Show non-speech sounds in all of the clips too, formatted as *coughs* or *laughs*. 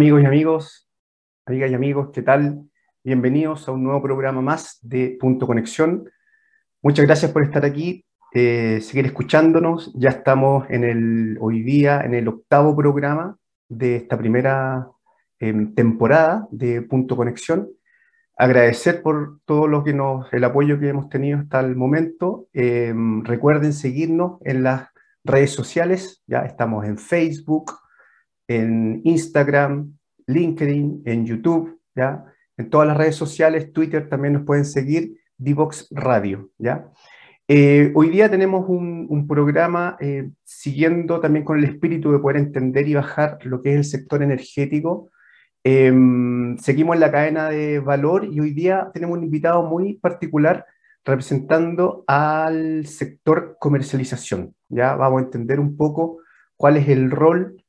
Amigos y amigos, amigas y amigos, ¿qué tal? Bienvenidos a un nuevo programa más de Punto Conexión. Muchas gracias por estar aquí, eh, seguir escuchándonos. Ya estamos en el, hoy día en el octavo programa de esta primera em, temporada de Punto Conexión. Agradecer por todo lo que nos, el apoyo que hemos tenido hasta el momento. Em, recuerden seguirnos en las redes sociales, ya estamos en Facebook, en Instagram, LinkedIn, en YouTube, ¿ya? En todas las redes sociales, Twitter también nos pueden seguir, Divox Radio, ¿ya? Eh, hoy día tenemos un, programa eh, siguiendo también con el espíritu de poder entender y bajar lo que es el sector energético. Em, seguimos en la cadena de valor y hoy día tenemos un invitado muy particular representando al sector comercialización. Ya vamos a entender un poco cuál es el rol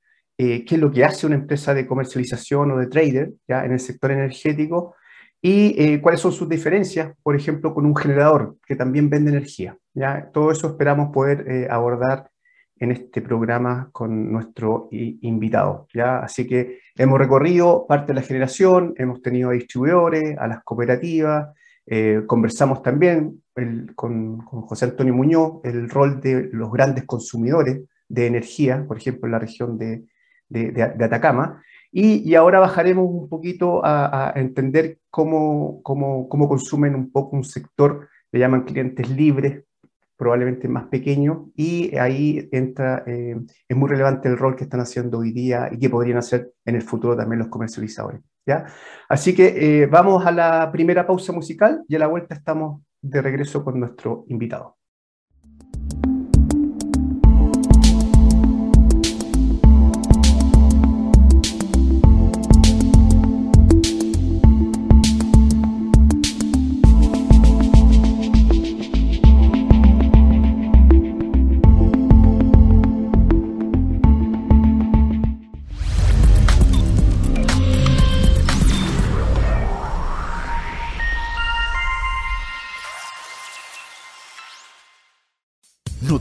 eh, qué es lo que hace una empresa de comercialización o de trader ¿ya? en el sector energético y eh, cuáles son sus diferencias, por ejemplo, con un generador que también vende energía. ¿ya? Todo eso esperamos poder eh, abordar en este programa con nuestro invitado. ¿ya? Así que hemos recorrido parte de la generación, hemos tenido a distribuidores, a las cooperativas, conversamos también con, con, José Antonio Muñoz el rol de los grandes consumidores de energía, por ejemplo, en la región de, de, Atacama. Y, ahora bajaremos un poquito a, entender cómo, cómo, cómo, consumen un poco un sector, le llaman clientes libres, probablemente más pequeño, y ahí entra, eh, es muy relevante el rol que están haciendo hoy día y que podrían hacer en el futuro también los comercializadores. ¿ya? Así que eh, vamos a la primera pausa musical y a la vuelta estamos de regreso con nuestro invitado.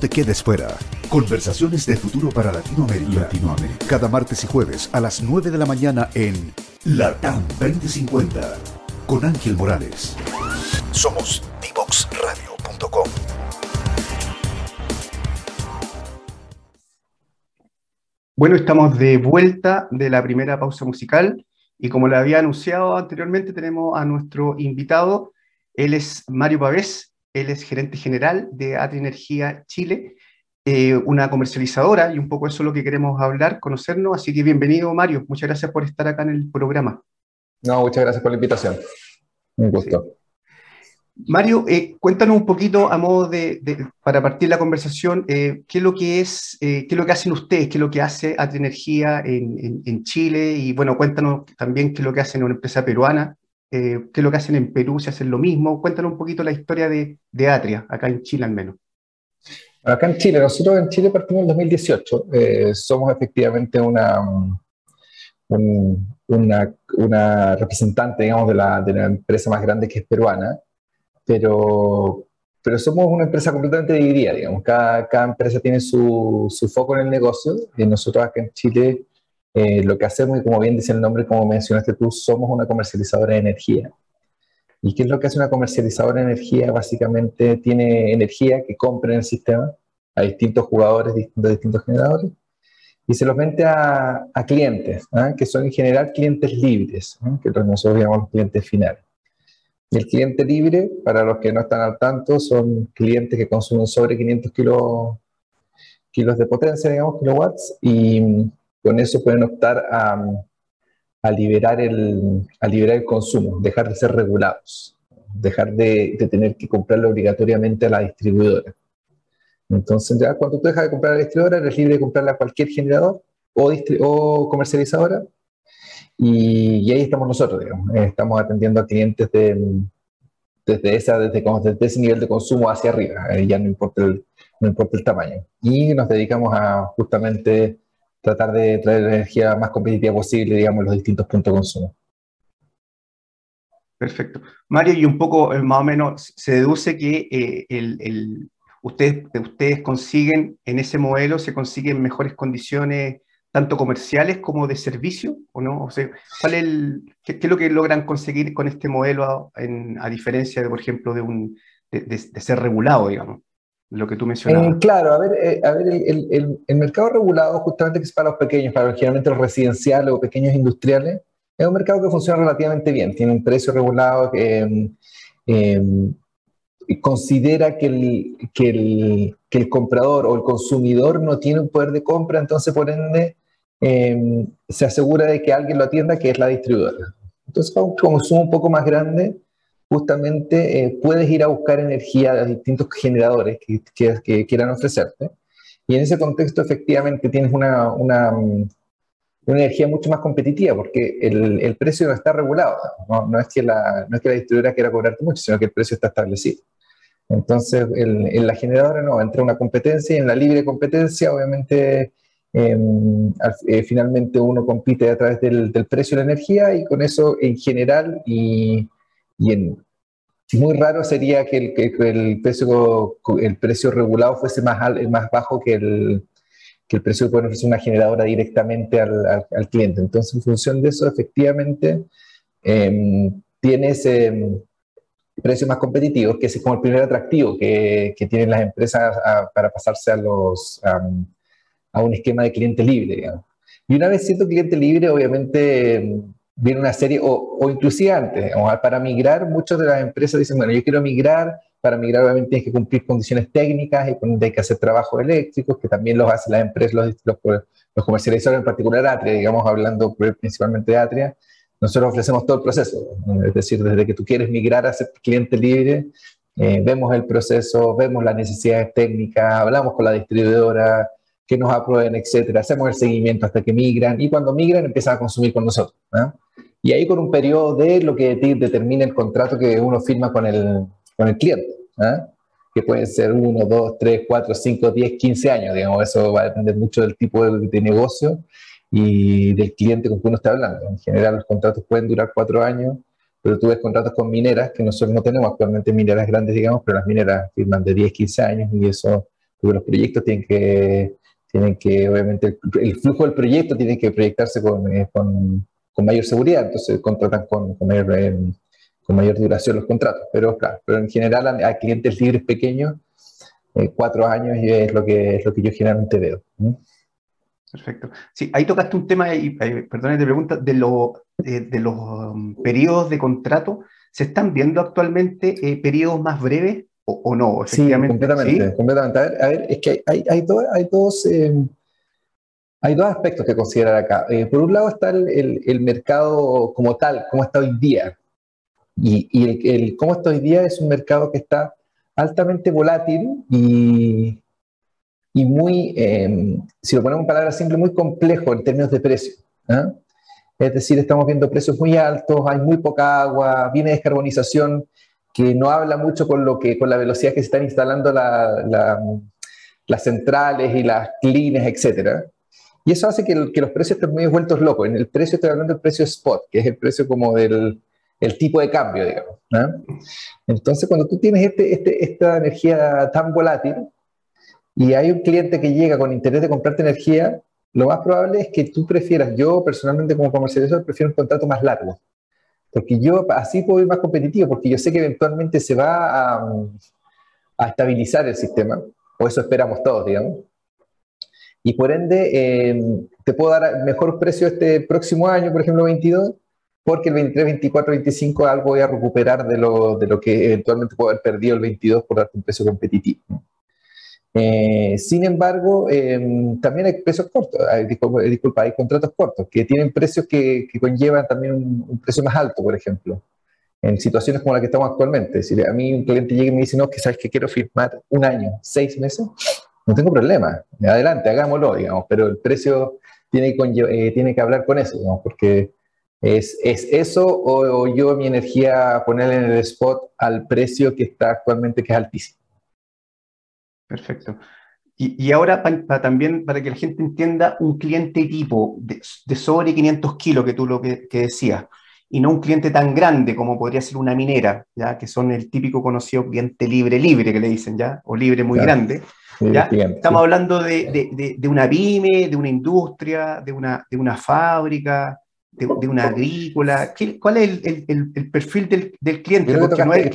Te quedes fuera. Conversaciones de futuro para Latinoamérica. Latinoamérica. Cada martes y jueves a las 9 de la mañana en LATAM 2050 con Ángel Morales. Somos divoxradio.com. Bueno, estamos de vuelta de la primera pausa musical y como le había anunciado anteriormente, tenemos a nuestro invitado. Él es Mario Pavés, él es gerente general de Atri Energía Chile, eh, una comercializadora, y un poco eso es lo que queremos hablar, conocernos. Así que bienvenido, Mario. Muchas gracias por estar acá en el programa. No, muchas gracias por la invitación. Un gusto. Mario, eh, cuéntanos un poquito a modo de, para partir la conversación, eh, qué es lo que es, qué es lo que hacen ustedes, qué es lo que hace Atri Energía en, en, Chile y bueno, cuéntanos también qué es lo que hacen una empresa peruana eh, qué es lo que hacen en Perú, si hacen lo mismo. Cuéntanos un poquito la historia de, de, Atria, acá en Chile al menos. Acá en Chile, nosotros en Chile partimos en 2018. Eh, somos efectivamente una, una, una, representante, digamos, de la, de la empresa más grande que es peruana, pero, pero somos una empresa completamente dividida, digamos. Cada, cada empresa tiene su, su, foco en el negocio y nosotros acá en Chile eh, lo que hacemos, y como bien dice el nombre, como mencionaste tú, somos una comercializadora de energía. ¿Y qué es lo que hace una comercializadora de energía? Básicamente tiene energía que compra en el sistema a distintos jugadores de distintos generadores y se los vende a, clientes, ¿ah? que son en general clientes libres, ¿ah? que nosotros llamamos clientes finales. El cliente libre, para los que no están al tanto, son clientes que consumen sobre 500 kilos, kilos de potencia, digamos, kilowatts, y, con eso pueden optar a, liberar, el, a liberar el consumo, dejar de ser regulados, dejar de, tener que comprarlo obligatoriamente a la distribuidora. Entonces, ya cuando tú dejas de comprar a la distribuidora, eres libre de comprarla a cualquier generador o, o comercializadora. Y, ahí estamos nosotros, digamos. Estamos atendiendo a clientes de, desde, esa, desde, desde ese nivel de consumo hacia arriba. ya no importa, no importa el tamaño. Y nos dedicamos a justamente tratar de traer la energía más competitiva posible, digamos, los distintos puntos de consumo. Perfecto. Mario, y un poco eh, más o menos se deduce que eh, el, ustedes, ustedes consiguen, en ese modelo, se consiguen mejores condiciones tanto comerciales como de servicio, ¿o no? O sea, ¿cuál es el, qué, es lo que logran conseguir con este modelo a, diferencia de, por ejemplo, de, un, de, ser regulado, digamos? Lo que tú mencionabas. Eh, claro, a ver, eh, a ver el, el, el, mercado regulado, justamente que es para los pequeños, para generalmente los residenciales o pequeños industriales, es un mercado que funciona relativamente bien. Tiene un precio regulado que eh, considera que el, que, el, que el comprador o el consumidor no tiene un poder de compra, entonces por ende Em, se asegura de que alguien lo atienda, que es la distribuidora. Entonces, con un consumo un poco más grande, justamente eh, puedes ir a buscar energía de distintos generadores que, quieran ofrecerte. Y en ese contexto, efectivamente, tienes una, una, energía mucho más competitiva, porque el, el precio no está regulado. ¿no? No, es que la, no es que la distribuidora quiera cobrarte mucho, sino que el precio está establecido. Entonces, en la generadora no, entra una competencia y en la libre competencia, obviamente, Em, eh, finalmente uno compite a través del, precio de la energía y con eso en general y, y muy raro sería que el, que el, precio, el precio regulado fuese más, más bajo que el, que el precio que puede ofrecer una generadora directamente al, al, cliente. Entonces, en función de eso, efectivamente, eh, tiene ese em, precio más competitivo, que es como el primer atractivo que, que tienen las empresas para pasarse a los a un esquema de cliente libre. Y una vez siendo cliente libre, obviamente viene una serie, o, o inclusive antes, para migrar, muchas de las empresas dicen, bueno, yo quiero migrar, para migrar obviamente tienes que cumplir condiciones técnicas y hay que hacer trabajos eléctricos, que también los hacen las empresas, los, los, los comercializadores, en particular Atria, digamos, hablando principalmente de Atria, nosotros ofrecemos todo el proceso, es decir, desde que tú quieres migrar a ser cliente libre, eh, vemos el proceso, vemos las necesidades técnicas, hablamos con la distribuidora, que nos aprueben, etcétera. Hacemos el seguimiento hasta que migran y cuando migran empiezan a consumir con nosotros. Y ahí con un periodo de lo que determina el contrato que uno firma con el, con el cliente, que puede ser 1, 2, 3, 4, 5, 10, 15 años, digamos, eso va a depender mucho del tipo de, negocio y del cliente con que uno está hablando. En general los contratos pueden durar 4 años, pero tú ves contratos con mineras, que nosotros no tenemos actualmente mineras grandes, digamos, pero las mineras firman de 10, 15 años y eso, los proyectos tienen que tienen que, obviamente, el, flujo del proyecto tiene que proyectarse con, eh, con, con mayor seguridad, entonces contratan con, eh, con mayor duración los contratos. Pero claro, pero en general a, clientes libres pequeños, eh, cuatro años es lo, que, es lo que yo generalmente veo. Perfecto. Sí, ahí tocaste un tema, y perdón, te pregunta, de, lo, de los um, periodos de contrato. ¿Se están viendo actualmente periodos más breves o, no, efectivamente. Sí, completamente, completamente. A ver, es que hay, hay, dos, hay, dos, em, hay dos aspectos que considerar acá. Eh, por un lado está el, el, mercado como tal, cómo está hoy día. Y, y el, el, cómo está hoy día es un mercado que está altamente volátil y, y muy, em, si lo ponemos en palabras simples, muy complejo en términos de precio. ¿ah? Es decir, estamos viendo precios muy altos, hay muy poca agua, viene descarbonización que no habla mucho con, lo que, con la velocidad que se están instalando las centrales y las clines, etc. Y eso hace que, los precios estén muy vueltos locos. En el precio estoy hablando del precio spot, que es el precio como del el tipo de cambio, digamos. Entonces, cuando tú tienes este, este, esta energía tan volátil y hay un cliente que llega con interés de comprarte energía, lo más probable es que tú prefieras, yo personalmente como comercializador prefiero un contrato más largo porque yo así puedo ir más competitivo, porque yo sé que eventualmente se va a, estabilizar el sistema, o eso esperamos todos, digamos. Y por ende, eh, te puedo dar mejor precio este próximo año, por ejemplo, 22, porque el 23, 24, 25 algo voy a recuperar de lo, de lo que eventualmente puedo haber perdido el 22 por darte un precio competitivo. Eh, sin embargo, em, también hay precios cortos, disculpa, hay contratos cortos que tienen precios que, conllevan también un, precio más alto, por ejemplo, en situaciones como la que estamos actualmente. Si a mí un cliente llega y me dice, no, que sabes que quiero firmar un año, seis meses, no tengo problema, adelante, hagámoslo, digamos, pero el precio tiene que, eh, hablar con eso, digamos, porque es, es eso o, o yo mi energía ponerla en el spot al precio que está actualmente, que es altísimo. Perfecto. Y, ahora también, para que la gente entienda, un cliente tipo de, sobre 500 kilos, que tú lo que, decías, y no un cliente tan grande como podría ser una minera, ¿ya? que son el típico conocido cliente libre libre que le dicen, ¿ya? o libre muy grande. Estamos hablando de, una pyme, de una industria, de una, de una fábrica, de, una agrícola. ¿Cuál es el, perfil del, cliente? Porque no es,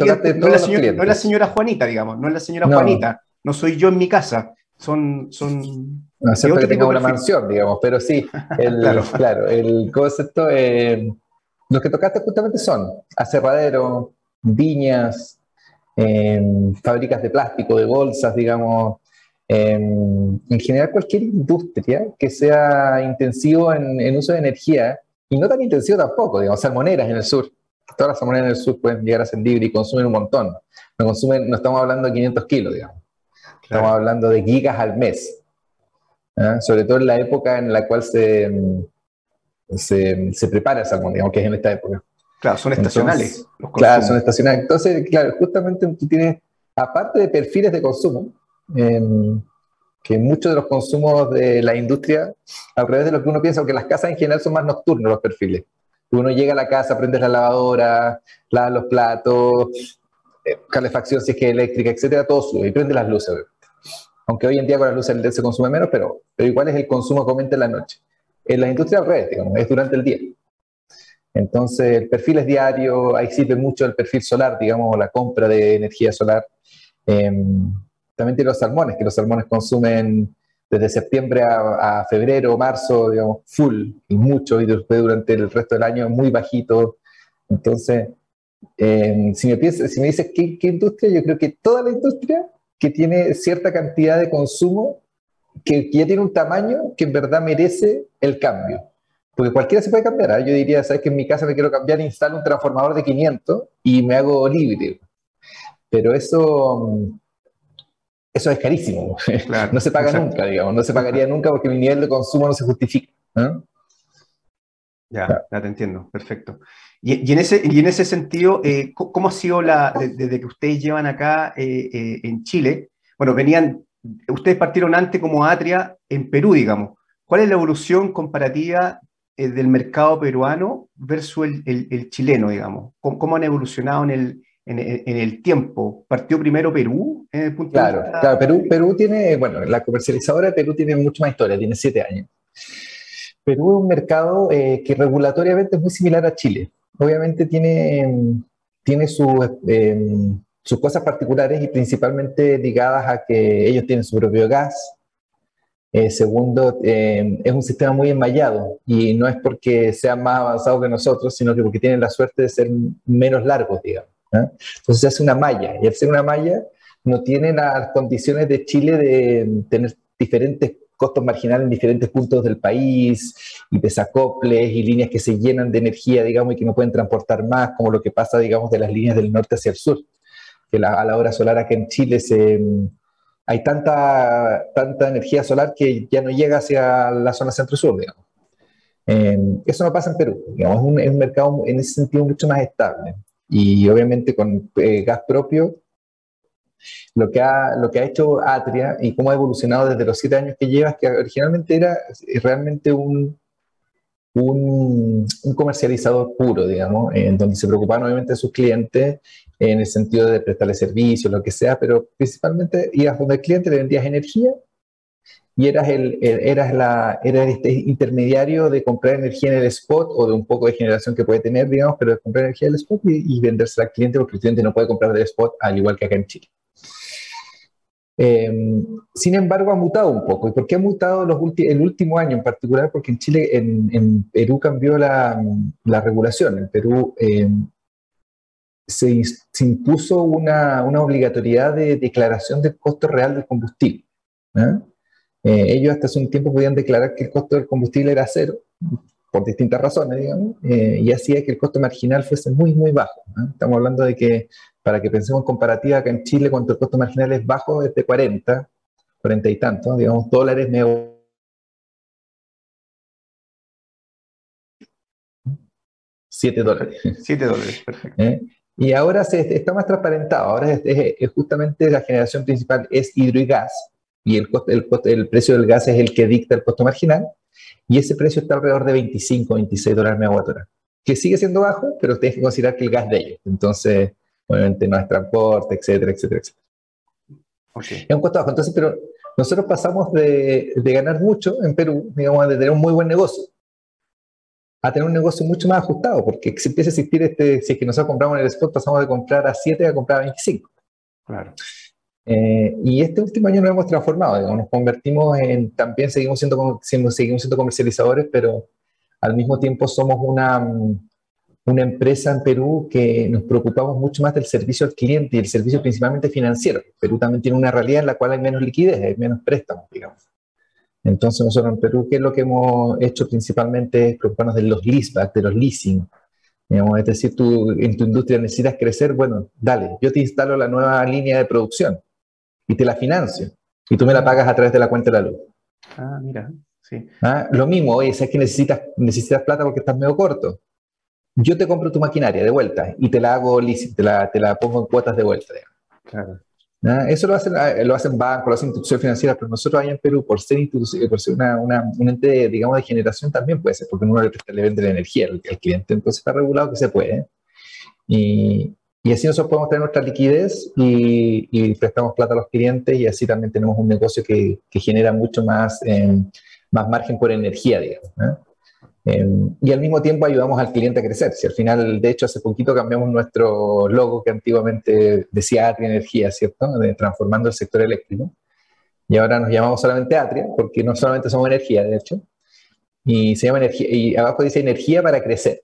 la señora, Juanita, digamos, no es la señora Juanita, no soy yo en mi casa. Son, son *laughs* no es que tenga una mansión, digamos, pero sí, *laughs* el, claro. el concepto, eh, los que tocaste justamente son aserradero, viñas, eh, fábricas de plástico, de bolsas, digamos, en general cualquier industria que sea intensivo en, uso de energía, y no tan intensivo tampoco, digamos, salmoneras en el sur. Todas las salmoneras en el sur pueden llegar a ser libres y consumen un montón. No, consumen, no estamos hablando de 500 kilos, digamos. Estamos hablando de gigas al mes. ¿ah? Sobre todo en la época en la cual se, se, se prepara el salmón, digamos, que es en esta época. Claro, son estacionales. claro, son estacionales. Entonces, claro, justamente tú tienes, aparte de perfiles de consumo, que muchos de los consumos de la industria, al revés de lo que uno piensa, porque las casas en general son más nocturnos los perfiles. Uno llega a la casa, prende la lavadora, lava los platos, eh, calefacción si es que eléctrica, etcétera, todo sube y prende las luces. Aunque hoy en día con las luces LED se consume menos, pero, pero igual es el consumo que aumenta en la noche. En la industria al revés, digamos, es durante el día. Entonces, el perfil es diario, ahí sirve mucho el perfil solar, digamos, la compra de energía solar. Eh, también tiene los salmones, que los salmones consumen desde septiembre a, febrero, marzo, digamos, full y mucho, y después durante el resto del año muy bajito. Entonces, eh, si, me si me dices ¿qué, industria, yo creo que toda la industria que tiene cierta cantidad de consumo, que, ya tiene un tamaño que en verdad merece el cambio. Porque cualquiera se puede cambiar. ¿ah? Yo diría, ¿sabes que en mi casa me quiero cambiar, instalo un transformador de 500 y me hago libre? Pero eso eso es carísimo. *laughs* no se paga nunca, digamos, no se pagaría nunca porque mi nivel de consumo no se justifica. Ya, ya te entiendo, perfecto. Y, en, ese, y en ese sentido, eh, ¿cómo ha sido la, desde que ustedes llevan acá eh, eh, en Chile? Bueno, venían, ustedes partieron antes como Atria en Perú, digamos. ¿Cuál es la evolución comparativa del mercado peruano versus el, chileno, digamos? ¿Cómo, han evolucionado en el, en, el tiempo. ¿Partió primero Perú? claro, claro, Perú, Perú tiene, bueno, la comercializadora de Perú tiene mucho más historia, tiene siete años. Perú es un mercado eh, que regulatoriamente es muy similar a Chile. Obviamente tiene, tiene em, sus cosas particulares y principalmente ligadas a que ellos tienen su propio gas. Eh, segundo, em, es un sistema muy enmayado y no es porque sea más avanzado que nosotros, sino que porque tienen la suerte de ser menos largos, digamos. Entonces se hace una malla y al ser una malla no tiene las condiciones de Chile de tener diferentes costos marginales en diferentes puntos del país y desacoples y líneas que se llenan de energía, digamos, y que no pueden transportar más, como lo que pasa, digamos, de las líneas del norte hacia el sur. Que a la hora solar acá en Chile se, hay tanta, tanta energía solar que ya no llega hacia la zona centro-sur, digamos. Eh, eso no pasa en Perú, digamos, es un, es un mercado en ese sentido mucho más estable y obviamente con eh, gas propio, lo que, ha, lo que ha hecho Atria y cómo ha evolucionado desde los siete años que lleva, es que originalmente era realmente un, un, comercializador puro, digamos, en donde se preocupaban obviamente de sus clientes en el sentido de prestarle servicios, lo que sea, pero principalmente ibas donde el cliente le vendías energía y eras, el, eras, la, eras este intermediario de comprar energía en el spot o de un poco de generación que puede tener, digamos, pero de comprar energía en el spot y, y vendérsela al cliente porque el cliente no puede comprar del spot al igual que acá en Chile. Em, sin embargo, ha mutado un poco. ¿Y por qué ha mutado los el último año en particular? Porque en Chile, en, Perú cambió la, la, regulación. En Perú em, se, impuso una, una, obligatoriedad de declaración del costo real del combustible. ¿eh? Eh, ellos hasta hace un tiempo podían declarar que el costo del combustible era cero, por distintas razones, digamos, eh, y hacía que el costo marginal fuese muy, muy bajo. Estamos hablando de que, para que pensemos en comparativa, acá en Chile, cuando el costo marginal es bajo, es de 40, 40 y tanto, digamos, dólares medio 7 dólares. 7 dólares, perfecto. ¿Eh? Y ahora se, está más transparentado. Ahora es, justamente la generación principal es hidro y gas y el, el, el, precio del gas es el que dicta el costo marginal, y ese precio está alrededor de 25, 26 dólares megawatt hora, que sigue siendo bajo, pero tienes que considerar que el gas de ellos, entonces, obviamente no es transporte, etcétera, etcétera, etcétera. Es un costo bajo, entonces, pero nosotros pasamos de, de, ganar mucho en Perú, digamos, de tener un muy buen negocio, a tener un negocio mucho más ajustado, porque si empieza a existir este, si es que nosotros compramos en el spot, pasamos de comprar a 7 a comprar a 25. Claro. Eh, y este último año nos hemos transformado, digamos, nos convertimos en, también seguimos siendo, seguimos siendo comercializadores, pero al mismo tiempo somos una, una empresa en Perú que nos preocupamos mucho más del servicio al cliente y el servicio principalmente financiero. Perú también tiene una realidad en la cual hay menos liquidez, hay menos préstamos, digamos. Entonces nosotros en Perú, ¿qué es lo que hemos hecho principalmente? Es preocuparnos de los leasebacks, de los leasing. Digamos, es decir, tú en tu industria necesitas crecer, bueno, dale, yo te instalo la nueva línea de producción y te la financio y tú me la pagas a través de la cuenta de la luz. Ah, mira, sí. ¿Ah? Lo mismo, oye, sabes que necesitas, necesitas plata porque estás medio corto yo te compro tu maquinaria de vuelta y te la hago te la, te la pongo en cuotas de vuelta. Claro. Eso lo hacen, ah, lo hacen bancos, lo hacen instituciones financieras, pero nosotros ahí en Perú, por ser, por ser una, una, un ente, digamos, de generación, también puede ser, porque uno le, le vende la energía al, cliente, entonces está regulado que se puede. Y, y así nosotros podemos tener nuestra liquidez y, y, prestamos plata a los clientes y así también tenemos un negocio que, que genera mucho más, eh, más margen por energía, digamos. Em, y al mismo tiempo ayudamos al cliente a crecer. Si al final, de hecho, hace poquito cambiamos nuestro logo que antiguamente decía Atria Energía, ¿cierto? De, transformando el sector eléctrico. Y ahora nos llamamos solamente Atria, porque no solamente somos energía, de hecho. Y se llama energía, y abajo dice energía para crecer.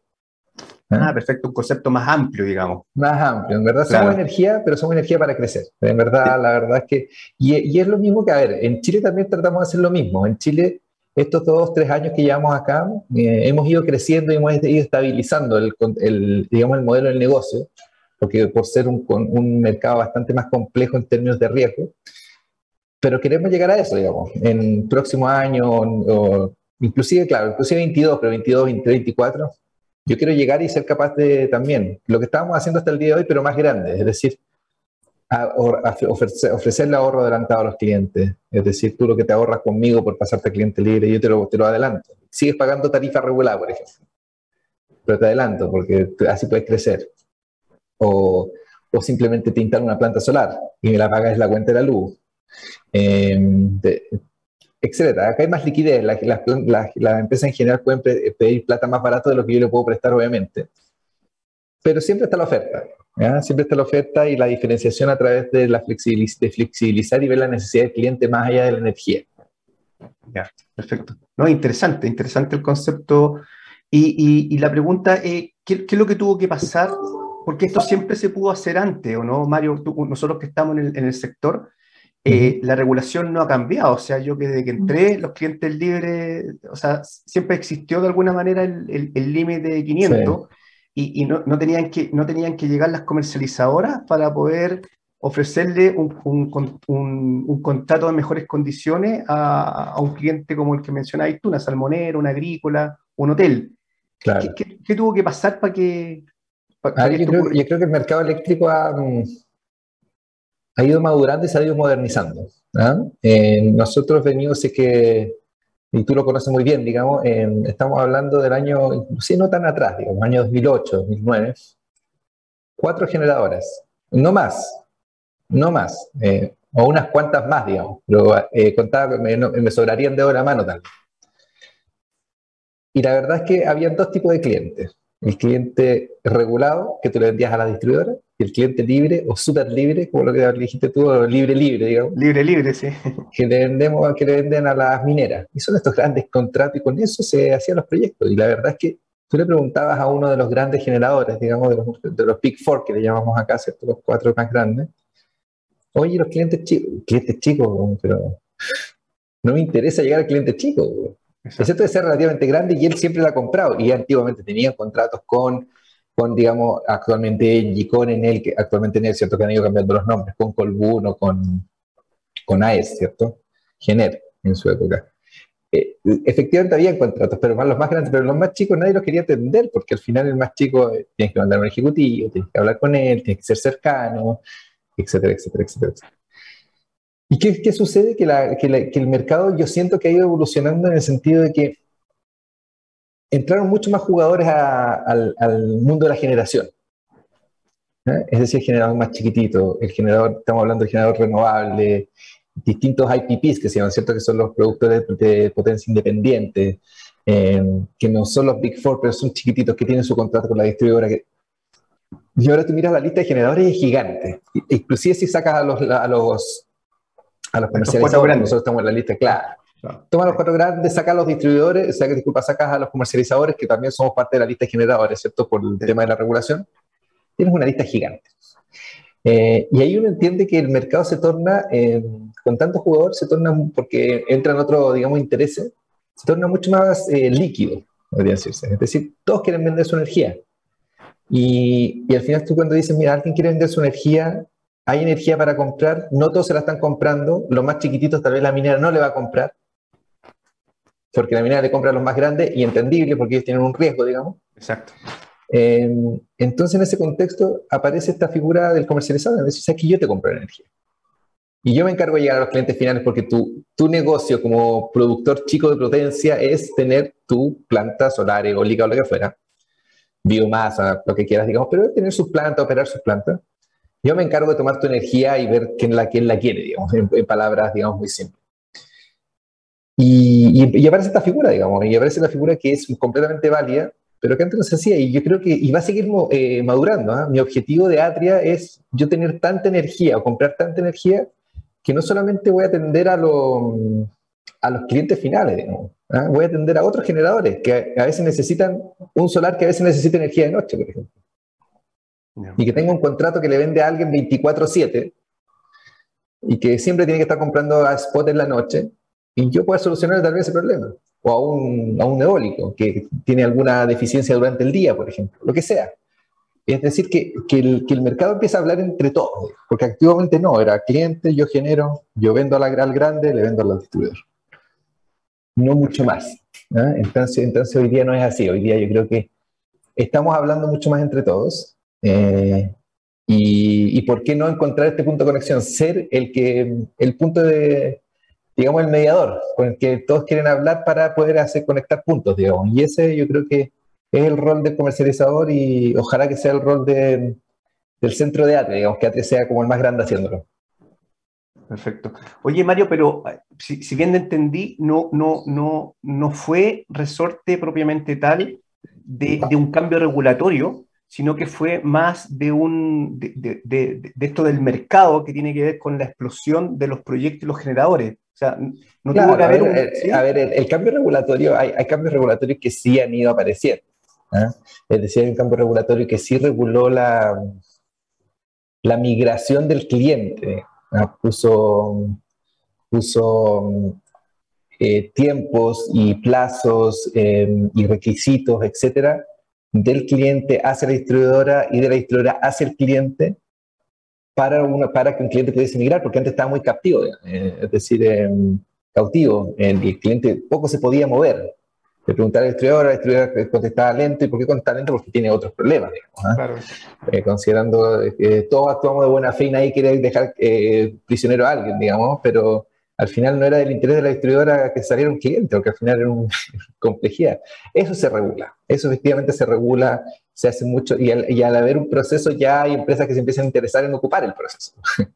¿Ah? ah perfecto, un concepto más amplio, digamos. Más amplio, en verdad somos energía, pero somos energía para crecer. En verdad, la verdad es que, y, y, es lo mismo que, a ver, en Chile también tratamos de hacer lo mismo. En Chile estos dos, tres años que llevamos acá, eh, hemos ido creciendo y hemos ido estabilizando el, digamos, el modelo del negocio, porque por ser un, mercado bastante más complejo en términos de riesgo, pero queremos llegar a eso, digamos, en próximo año, o, inclusive, claro, inclusive 22, pero 22, 23, 24, yo quiero llegar y ser capaz de también, lo que estábamos haciendo hasta el día de hoy, pero más grande, es decir, ofrecer, ofrecerle ahorro adelantado a los clientes. Es decir, tú lo que te ahorras conmigo por pasarte cliente libre, yo te lo, te lo adelanto. Sigues pagando tarifa regular, por ejemplo. Pero te adelanto, porque así puedes crecer. O, o simplemente te instalo una planta solar y me la pagas la cuenta de la luz. Eh, etcétera. Acá hay más liquidez. Las la, la, empresas en general pueden pedir plata más barato de lo que yo le puedo prestar, obviamente. Pero siempre está la oferta. Siempre está la oferta y la diferenciación a través de, la de flexibilizar y ver la necesidad del cliente más allá de la energía. Ya, perfecto. No, interesante, interesante el concepto. Y, y, la pregunta es, ¿qué, ¿qué, es lo que tuvo que pasar? Porque esto siempre se pudo hacer antes, ¿o no, Mario? nosotros que estamos en el, en el sector, eh, la regulación no ha cambiado. O sea, yo que desde que entré, los clientes libres, o sea, siempre existió de alguna manera el límite de 500 y, no, no, tenían que, no tenían que llegar las comercializadoras para poder ofrecerle un, un, un, contrato de mejores condiciones a, a, un cliente como el que mencionáis tú, una salmonera, una agrícola, un hotel. Claro. ¿Qué, qué, tuvo que pasar para que... Para, yo, creo, yo, creo, que el mercado eléctrico ha, mm, ha ido madurando y se ha ido modernizando. ¿ah? Eh, nosotros venimos, es que y tú lo conoces muy bien, digamos, estamos hablando del año, inclusive no tan atrás, digamos, año 2008, 2009, cuatro generadoras, no más, no más, eh, o unas cuantas más, digamos, pero eh, contaba, me, me sobrarían de hora a mano tal. Y la verdad es que había dos tipos de clientes. El cliente regulado, que tú le vendías a la distribuidora, el cliente libre o súper libre, como lo que dijiste tú, libre, libre, digamos. Libre, libre, sí. Que le, vendemos, que le venden a las mineras. Y son estos grandes contratos y con eso se hacían los proyectos. Y la verdad es que tú le preguntabas a uno de los grandes generadores, digamos, de los, de los Big Four, que le llamamos acá, ¿cierto? Los cuatro más grandes. Oye, los clientes chicos, clientes chicos, pero no me interesa llegar al cliente chico. Ese debe ser relativamente grande y él siempre lo ha comprado. Y antiguamente tenía contratos con con, digamos, actualmente y con Enel, que actualmente Enel, ¿cierto? Que han ido cambiando los nombres, con Colbún o con, con AES, ¿cierto? Gener, en su época. Eh, efectivamente había contratos, pero los más grandes, pero los más chicos nadie los quería atender, porque al final el más chico eh, tienes que mandar un ejecutivo, tienes que hablar con él, tienes que ser cercano, etcétera, etcétera, etcétera. ¿Y qué, qué sucede? Que, que, el mercado yo siento que ha ido evolucionando en el sentido de que entraron muchos más jugadores al, mundo de la generación. ¿eh? Es decir, el generador más chiquitito, el generador, estamos hablando del generador renovable, distintos IPPs que se llaman, ¿cierto? Que son los productores de, potencia independiente, eh, que no son los Big Four, pero son chiquititos que tienen su contrato con la distribuidora. Que... Y ahora tú miras la lista de generadores y es gigante. Inclusive si sacas a los, a los, a los comercializadores, nosotros estamos en la lista, claro. Toma los cuatro grandes, saca a los distribuidores, o sea que disculpa, sacas a los comercializadores, que también somos parte de la lista de generadores, ¿cierto? Por el tema de la regulación. Tienes una lista gigante. Eh, y ahí uno entiende que el mercado se torna, eh, con tantos jugadores, se torna, porque entran otros, digamos, intereses, se torna mucho más eh, líquido, podría decirse. Es decir, todos quieren vender su energía. Y, y, al final tú cuando dices, mira, alguien quiere vender su energía, hay energía para comprar, no todos se la están comprando, los más chiquititos tal vez la minera no le va a comprar, porque la minera le compra a los más grandes y entendible porque ellos tienen un riesgo, digamos. Exacto. Em, entonces, en ese contexto aparece esta figura del comercializador, es decir, que yo te compro energía. Y yo me encargo de llegar a los clientes finales porque tu, tu negocio como productor chico de potencia es tener tu planta solar, eólica o lo que fuera, biomasa, lo que quieras, digamos, pero tener su planta, operar sus plantas. Yo me encargo de tomar tu energía y ver quién la, quién la quiere, digamos, en, en palabras, digamos, muy simples. Y, y, aparece esta figura, digamos, y aparece la figura que es completamente válida, pero que antes no se hacía, y yo creo que y va a seguir eh, madurando. ¿ah? Mi objetivo de Atria es yo tener tanta energía o comprar tanta energía que no solamente voy a atender a, a los clientes finales, digamos, ¿ah? voy a atender a otros generadores que a, veces necesitan un solar que a veces necesita energía de noche, por ejemplo. Y que tenga un contrato que le vende a alguien 24/7 y que siempre tiene que estar comprando a spot en la noche y yo puedo solucionar tal vez ese problema. O a un, a un eólico que tiene alguna deficiencia durante el día, por ejemplo, lo que sea. Es decir, que, que, el, que el mercado empieza a hablar entre todos, porque activamente no, era cliente, yo genero, yo vendo la, al grande, le vendo al distribuidor. No mucho más. Entonces, entonces hoy día no es así, hoy día yo creo que estamos hablando mucho más entre todos. Eh, y, y, por qué no encontrar este punto de conexión, ser el, que, el punto de, digamos, el mediador con el que todos quieren hablar para poder hacer conectar puntos, digamos. Y ese yo creo que es el rol del comercializador y ojalá que sea el rol de, del centro de ATE, digamos, que ATE sea como el más grande haciéndolo. Perfecto. Oye, Mario, pero eh, si, si bien entendí, no, no, no, no fue resorte propiamente tal de, un cambio regulatorio, sino que fue más de, un, de, de, esto del mercado que tiene que ver con la explosión de los proyectos y los generadores sea, no tuvo que haber, un, eh, A ver, el, cambio regulatorio, hay, hay, cambios regulatorios que sí han ido apareciendo. ¿eh? Es decir, hay un cambio regulatorio que sí reguló la, la migración del cliente. Puso, puso eh, tiempos y plazos y requisitos, etcétera, del cliente hacia la distribuidora y de la distribuidora hacia el cliente para, una, para que un cliente pudiese migrar, porque antes estaba muy captivo, eh, es decir, eh, cautivo, el, cliente poco se podía mover. Le preguntaba al distribuidor, el distribuidor contestaba lento, ¿y por qué contesta lento? Porque tiene otros problemas, digamos, ¿ah? claro. eh, considerando que todos actuamos de buena fe y nadie quiere dejar eh, prisionero a alguien, digamos, pero al final no era del interés de la distribuidora que saliera un cliente, porque al final era una *laughs* complejidad. Eso se regula, eso efectivamente se regula, se hace mucho, y al, haber un proceso ya hay empresas que se empiezan a interesar en ocupar el proceso. *laughs*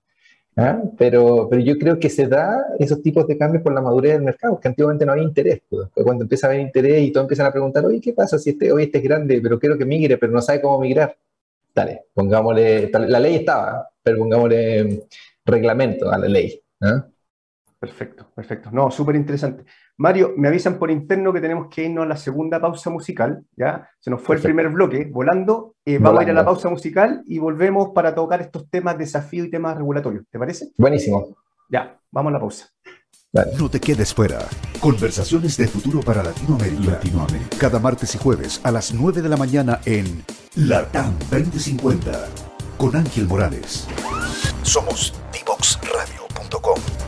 Pero, pero yo creo que se da esos tipos de cambios por la madurez del mercado, que antiguamente no había interés. Pues. Cuando empieza a haber interés y todos empiezan a preguntar, oye, ¿qué pasa si este, hoy este es grande, pero quiero que migre, pero no sabe cómo migrar? Dale, pongámosle, la ley estaba, pero pongámosle reglamento a la ley. Perfecto, perfecto. No, súper interesante. Mario, me avisan por interno que tenemos que irnos a la segunda pausa musical, ¿ya? Se nos fue el primer bloque, volando. Eh, vamos a ir a la pausa musical y volvemos para tocar estos temas desafío y temas regulatorios. ¿Te parece? Buenísimo. Ya, vamos a la pausa. No te quedes fuera. Conversaciones de futuro para Latinoamérica. Latinoamérica. Cada martes y jueves a las 9 de la mañana en LATAM 2050 con Ángel Morales. Somos divoxradio.com.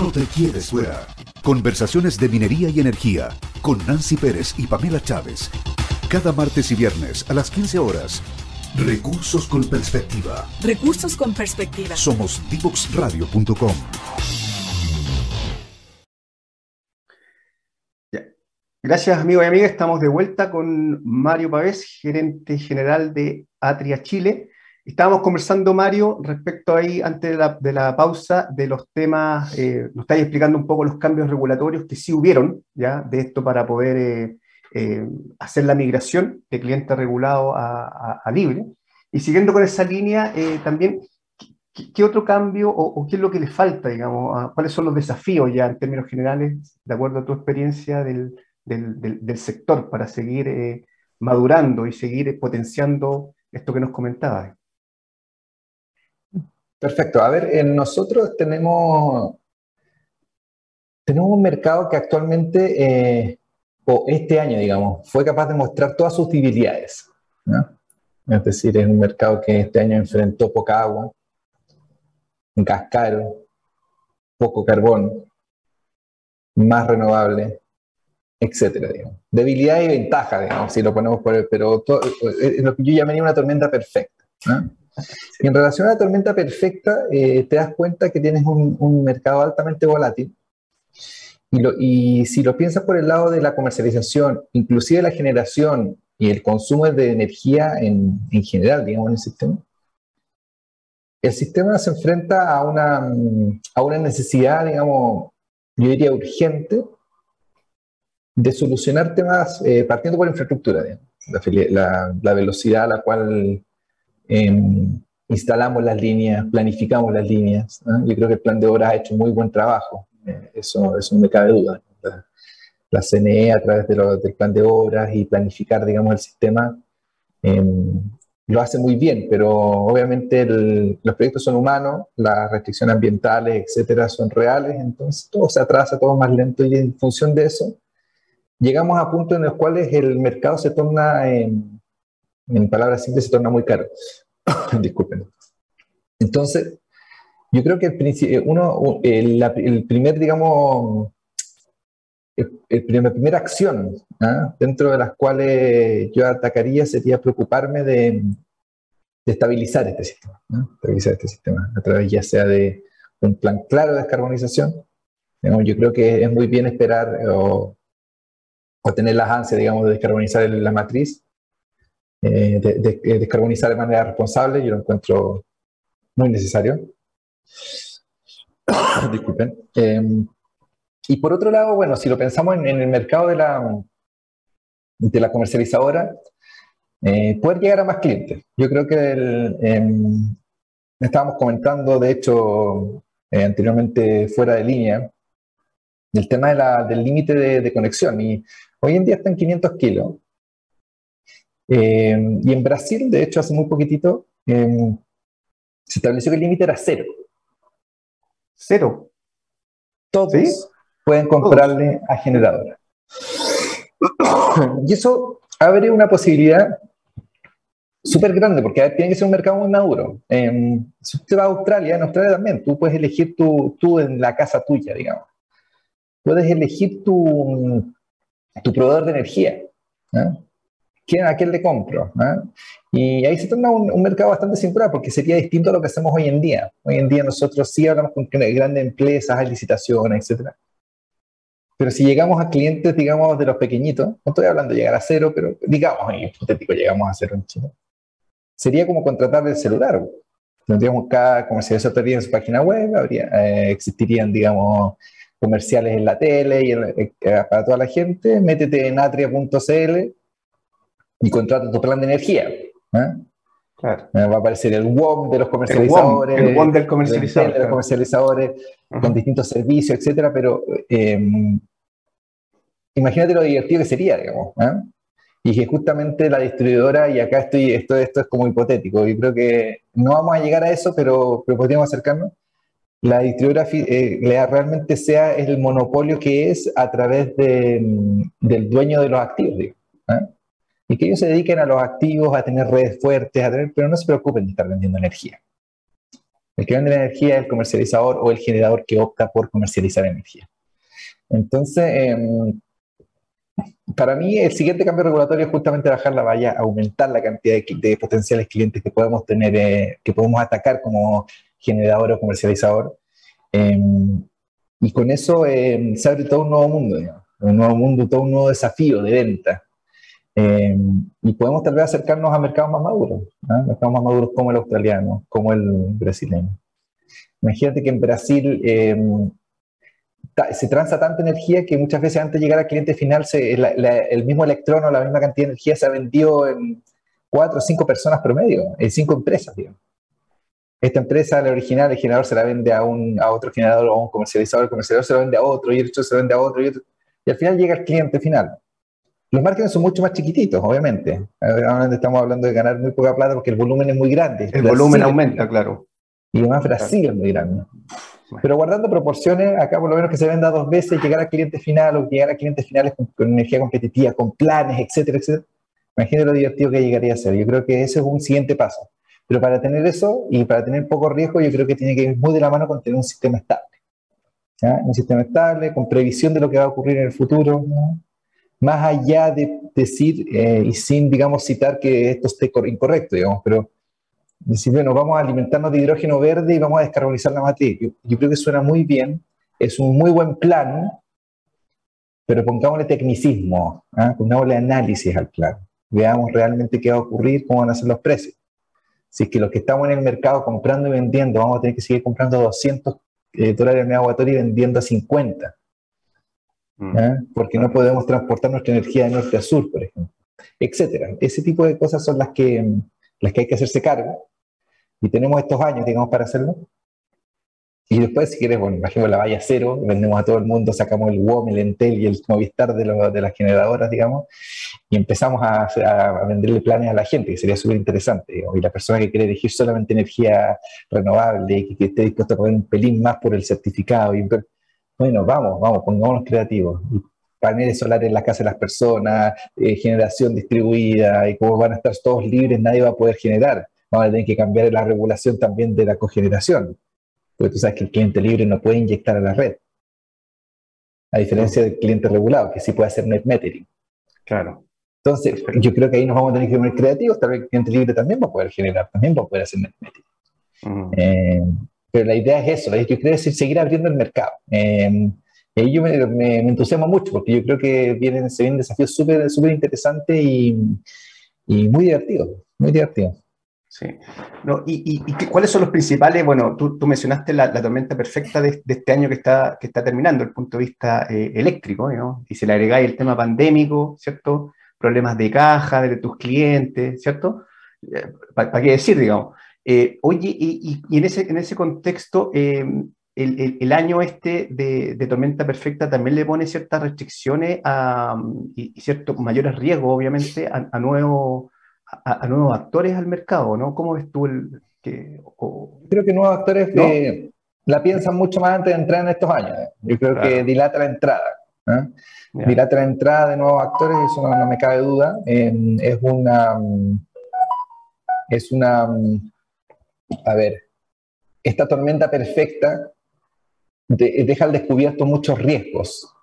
No te quieres fuera. Conversaciones de minería y energía con Nancy Pérez y Pamela Chávez. Cada martes y viernes a las 15 horas. Recursos con perspectiva. Recursos con perspectiva. Somos divoxradio.com. Gracias, amigos y amigas. Estamos de vuelta con Mario Pavés, gerente general de Atria Chile. Estábamos conversando, Mario, respecto ahí, antes de la, pausa, de los temas, eh, nos estáis explicando un poco los cambios regulatorios que sí hubieron, ¿ya? De esto para poder eh, eh, hacer la migración de cliente regulado a, libre. Y siguiendo con esa línea, también, ¿qué, otro cambio o, qué es lo que le falta, digamos? ¿Cuáles son los desafíos ya en términos generales, de acuerdo a tu experiencia del, sector para seguir madurando y seguir potenciando esto que nos comentabas. Perfecto. A ver, nosotros tenemos, tenemos un mercado que actualmente, eh, o este año, digamos, fue capaz de mostrar todas sus debilidades. Es decir, es un mercado que este año enfrentó poca agua, un cascaro, poco carbón, más renovable, etcétera, digamos. Debilidad y ventaja, digamos, si lo ponemos por el, pero es lo que yo llamaría una tormenta perfecta. Y en relación a la tormenta perfecta, eh, te das cuenta que tienes un, mercado altamente volátil. Y, lo, y, si lo piensas por el lado de la comercialización, inclusive la generación y el consumo de energía en, en general, digamos, en el sistema, el sistema se enfrenta a una, a una necesidad, digamos, yo diría urgente, de solucionar temas eh, partiendo por infraestructura, la, la, velocidad a la cual instalamos las líneas, planificamos las líneas. Yo creo que el plan de obras ha hecho muy buen trabajo, eh, eso, eso no me cabe duda. La, CNE a través de del plan de obras y planificar, digamos, el sistema em, lo hace muy bien, pero obviamente los proyectos son humanos, las restricciones ambientales, etcétera, son reales, entonces todo se atrasa, todo más lento y en función de eso llegamos a puntos en los cuales el mercado se torna, en, palabras simples, se torna muy caro. *coughs* Disculpen. Entonces, yo creo que el, eh, uno, el, primer, digamos, la primera acción ¿ah? dentro de las cuales yo atacaría sería preocuparme de, estabilizar este sistema, estabilizar este sistema a través ya sea de un plan claro de descarbonización. Yo creo que es muy bien esperar o o tener las ansias, digamos, de descarbonizar la matriz, eh, de, descarbonizar de manera responsable, yo lo encuentro muy necesario. *coughs* Disculpen. Em, y por otro lado, bueno, si lo pensamos en, el mercado de la, de la comercializadora, eh, poder llegar a más clientes. Yo creo que el, em, estábamos comentando, de hecho, eh, anteriormente fuera de línea, el tema del límite de, de, conexión. Y Hoy en día está en 500 kilos. Eh, y en Brasil, de hecho, hace muy poquitito, em, se estableció que el límite era cero. Cero. Todos pueden comprarle a generadora. *coughs* y eso abre una posibilidad súper grande, porque tiene que ser un mercado muy maduro. Em, si usted va a Australia, en Australia también, tú puedes elegir tu, tú en la casa tuya, digamos. Puedes elegir tu, tu proveedor de energía. ¿Quién, ¿A quién le compro? Y ahí se torna un, mercado bastante singular porque sería distinto a lo que hacemos hoy en día. Hoy en día nosotros sí hablamos con grandes empresas, hay licitaciones, etc. Pero si llegamos a clientes, digamos, de los pequeñitos, no estoy hablando de llegar a cero, pero digamos, en hipotético, llegamos a cero en Chile, sería como contratar el celular. Tendríamos cada comercializador en su página web, habría, eh, existirían, digamos, comerciales en la tele y eh, para toda la gente, métete en atria.cl y contrata tu plan de energía. ¿eh? Claro. Eh, va a aparecer el WOM de los comercializadores. El WOM, del comercializador. De los comercializadores con distintos servicios, etcétera, pero em, imagínate lo divertido que sería, digamos. Y que justamente la distribuidora, y acá estoy, esto, esto es como hipotético, y creo que no vamos a llegar a eso, pero, pero podríamos acercarnos la distribuidora eh, realmente sea el monopolio que es a través mm, del dueño de los activos, digo, ¿eh? Y que ellos se dediquen a los activos, a tener redes fuertes, a tener, pero no se preocupen de estar vendiendo energía. El que vende la energía es el comercializador o el generador que opta por comercializar energía. Entonces, em, para mí el siguiente cambio regulatorio es justamente bajar la valla, aumentar la cantidad de, potenciales clientes que podemos tener, eh, que podemos atacar como generador o comercializador. Em, y con eso em, se abre todo un nuevo mundo. un nuevo mundo, todo un nuevo desafío de venta. Eh, y podemos tal vez acercarnos a mercados más maduros, mercados más maduros como el australiano, como el brasileño. Imagínate que en Brasil eh, se transa tanta energía que muchas veces antes de llegar al cliente final se, el mismo electrón o la misma cantidad de energía se ha vendido en cuatro o cinco personas promedio, en cinco empresas, digamos. Esta empresa, la original, el generador se la vende a, un, a otro generador o a un comercializador, el comercializador se la vende a otro y el otro se la vende a otro y, otro, y al final llega al cliente final. Los márgenes son mucho más chiquititos, obviamente. estamos hablando de ganar muy poca plata porque el volumen es muy grande. El volumen aumenta, claro. Y además Brasil es muy grande. Pero guardando proporciones, acá por lo menos que se venda dos veces, llegar al cliente final o llegar a clientes finales con, con energía competitiva, con planes, etcétera, etcétera. Imagínate lo divertido que llegaría a ser. Yo creo que ese es un siguiente paso. Pero para tener eso y para tener poco riesgo, yo creo que tiene que ir muy de la mano con tener un sistema estable. Un sistema estable, con previsión de lo que va a ocurrir en el futuro. Más allá de decir, eh, y sin, digamos, citar que esto esté incorrecto, digamos, pero decir, bueno, vamos a alimentarnos de hidrógeno verde y vamos a descarbonizar la materia. Yo, creo que suena muy bien, es un muy buen plan, pero pongámosle tecnicismo, ¿eh? pongámosle análisis al plan. Veamos realmente qué va a ocurrir, cómo van a ser los precios. Si es que los que estamos en el mercado comprando y vendiendo, vamos a tener que seguir comprando 200 eh, dólares en agua y vendiendo a 50. Mm. Porque no podemos transportar nuestra energía de norte a sur, por ejemplo. Etcétera. Ese tipo de cosas son las que, las que hay que hacerse cargo. Y tenemos estos años, digamos, para hacerlo. Y después, si quieres, bueno, imaginemos la valla cero, vendemos a todo el mundo, sacamos el WOM, el Entel y el Movistar de, de las generadoras, digamos, y empezamos a, a, venderle planes a la gente, que sería súper interesante. Y la persona que quiere elegir solamente energía renovable y que, esté dispuesto a poner un pelín más por el certificado. Y, bueno, vamos, vamos, pongámonos creativos. paneles solares en la casa de las personas, eh, generación distribuida, y como van a estar todos libres, nadie va a poder generar. Vamos a tener que cambiar la regulación también de la cogeneración porque tú sabes que el cliente libre no puede inyectar a la red. A diferencia del cliente regulado, que sí puede hacer net metering. Claro. Entonces, yo creo que ahí nos vamos a tener que poner creativos. Tal vez el cliente libre también va a poder generar, también va a poder hacer net metering. Eh, pero la idea es eso, yo que es seguir abriendo el mercado. Eh, y yo me, me, entusiasmo mucho porque yo creo que vienen, se vienen desafíos súper súper interesantes y, y muy divertidos, muy divertidos. Sí. No, y, cuáles son los principales? Bueno, tú, mencionaste la, tormenta perfecta de, este año que está, que está terminando, el punto de vista eh, eléctrico, ¿no? Y si le agregáis el tema pandémico, ¿cierto? Problemas de caja de tus clientes, ¿cierto? Eh, ¿Para qué decir, digamos? Eh, oye, y, en, ese, en ese contexto, el, año este de, tormenta perfecta también le pone ciertas restricciones y, ciertos mayores riesgos, obviamente, a, a nuevos a, nuevos actores al mercado, ¿no? ¿Cómo ves tú el que... Creo que nuevos actores eh, la piensan mucho más antes de entrar en estos años. ¿eh? Yo creo que dilata la entrada. ¿eh? Dilata la entrada de nuevos actores, eso no, me cabe duda. es una... Es una... A ver, esta tormenta perfecta deja al descubierto muchos riesgos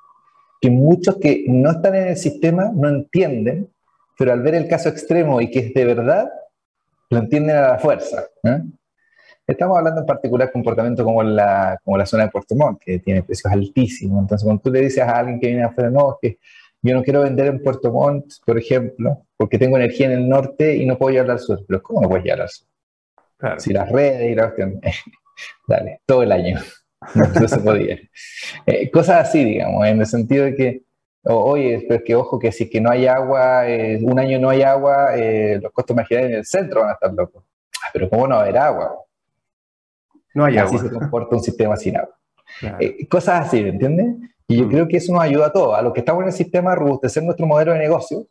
que muchos que no están en el sistema no entienden pero al ver el caso extremo y que es de verdad, lo entienden a la fuerza. ¿eh? Estamos hablando en particular de comportamiento como la, como la zona de Puerto Montt, que tiene precios altísimos. Entonces, cuando tú le dices a alguien que viene afuera, no, que yo no quiero vender en Puerto Montt, por ejemplo, porque tengo energía en el norte y no puedo llevarla al sur. Pero ¿cómo no puedes llevarla al sur? Si las redes y la *laughs* dale, todo el año. No, se podía. *laughs* Eh, cosas así, digamos, en el sentido de que oye, pero que ojo que si que no hay agua, eh, un año no hay agua, eh, los costos marginales en el centro van a estar locos. Ah, pero ¿cómo no va a haber agua? No hay agua. Así se comporta un sistema sin agua. Cosas así, ¿me entiendes? Y yo mm. creo que eso nos ayuda a todos, a los que estamos en el sistema a robustecer nuestro modelo de negocio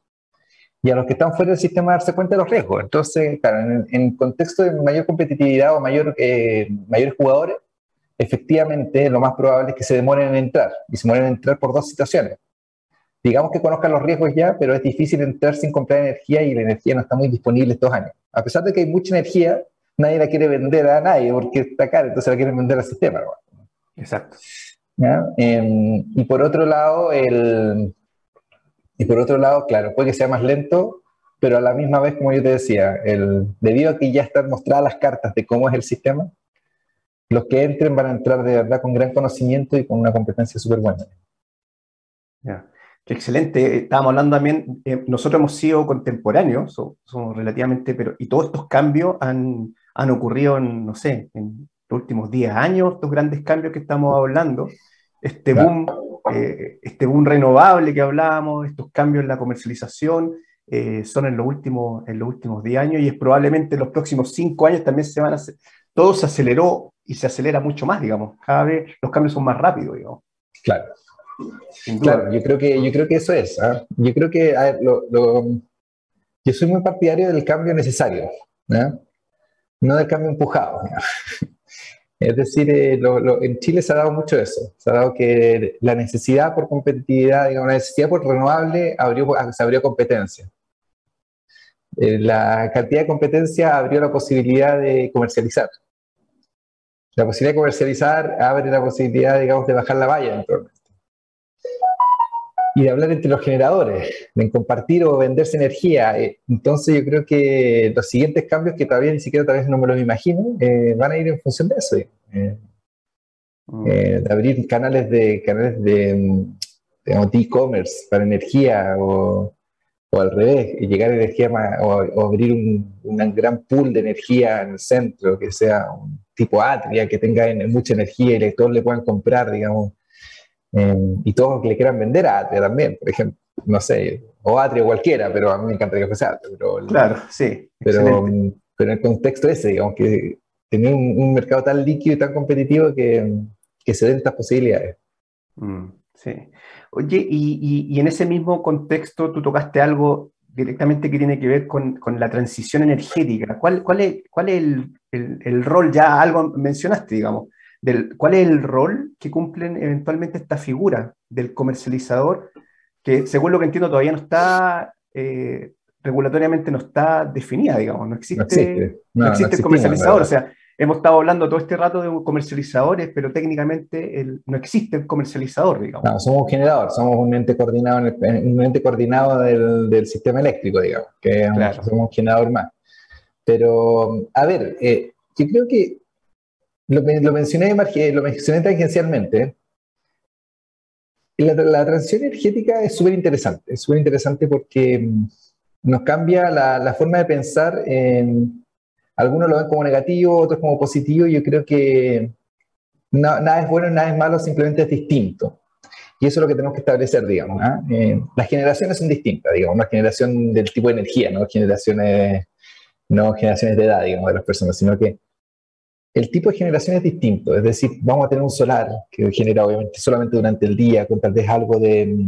y a los que están fuera del sistema darse cuenta de los riesgos. Entonces, claro, en, en contexto de mayor competitividad o mayor, mayores jugadores, efectivamente lo más probable es que se demoren en entrar. Y se demoren en entrar por dos situaciones digamos que conozcan los riesgos ya, pero es difícil entrar sin comprar energía y la energía no está muy disponible estos años. A pesar de que hay mucha energía, nadie la quiere vender a nadie porque está cara, entonces la quieren vender al sistema. Exacto. Em, y por otro lado, el, y por otro lado, claro, puede que sea más lento, pero a la misma vez, como yo te decía, el, debido a que ya están mostradas las cartas de cómo es el sistema, los que entren van a entrar de verdad con gran conocimiento y con una competencia súper buena. excelente. Estábamos hablando también, eh, nosotros hemos sido contemporáneos, somos, relativamente, pero y todos estos cambios han, han ocurrido en, no sé, en los últimos 10 años, estos grandes cambios que estamos hablando, este boom, eh, este boom renovable que hablábamos, estos cambios en la comercialización, eh, son en los, últimos, en los últimos 10 años y es probablemente en los próximos 5 años también se van a hacer, todo se aceleró y se acelera mucho más, digamos, cada vez los cambios son más rápidos, digamos. Claro. Claro, yo creo que, yo creo que eso es. ¿ah? Yo creo que, yo soy muy partidario del cambio necesario, no del cambio empujado. Es decir, eh, en Chile se ha dado mucho eso. Se ha dado que la necesidad por competitividad, digamos, la necesidad por renovable abrió, se abrió competencia. Eh, la cantidad de competencia abrió la posibilidad de comercializar. La posibilidad de comercializar abre la posibilidad, digamos, de bajar la valla y de hablar entre los generadores, de compartir o venderse energía. Eh, entonces yo creo que los siguientes cambios, que todavía ni siquiera tal vez no me los imagino, eh, van a ir en función de eso. Eh, mm. de abrir canales de canales de e-commerce para energía o, o, al revés, llegar a energía o, abrir un, gran pool de energía en el centro, que sea un tipo Atria, que tenga mucha energía y que todos le puedan comprar, digamos, Em, y todos que le quieran vender a Atria también, por ejemplo, no sé, o Atria o cualquiera, pero a mí me encantaría que fuese Atria. Pero, claro, sí. Pero, pero en el contexto ese, digamos, que tener un, mercado tan líquido y tan competitivo que, que se den estas posibilidades. Mm, sí. Oye, y, y, en ese mismo contexto tú tocaste algo directamente que tiene que ver con, con la transición energética. ¿Cuál, cuál es, cuál es el, el, el, rol? Ya algo mencionaste, digamos, cuál es el rol que cumplen eventualmente esta figura del comercializador, que según lo que entiendo todavía no está, eh, regulatoriamente no está definida, digamos, no existe, no existe, el comercializador, o sea, hemos estado hablando todo este rato de comercializadores, pero técnicamente no existe el comercializador, digamos. No, somos un generador, somos un ente coordinado, un ente coordinado del, sistema eléctrico, digamos, que somos un generador más. Pero, a ver, eh, yo creo que lo, mencioné, lo mencioné tangencialmente. La, la transición energética es súper interesante, es súper interesante porque mm, nos cambia la, forma de pensar. En, algunos lo ven como negativo, otros como positivo. Yo creo que nada es bueno, nada es malo, simplemente es distinto. Y eso es lo que tenemos que establecer, digamos. ¿ah? Eh, las generaciones son distintas, digamos, una generación del tipo de energía, no generaciones, no generaciones de edad, digamos, de las personas, sino que el tipo de generación es distinto, es decir, vamos a tener un solar que genera obviamente solamente durante el día, con tal vez algo de,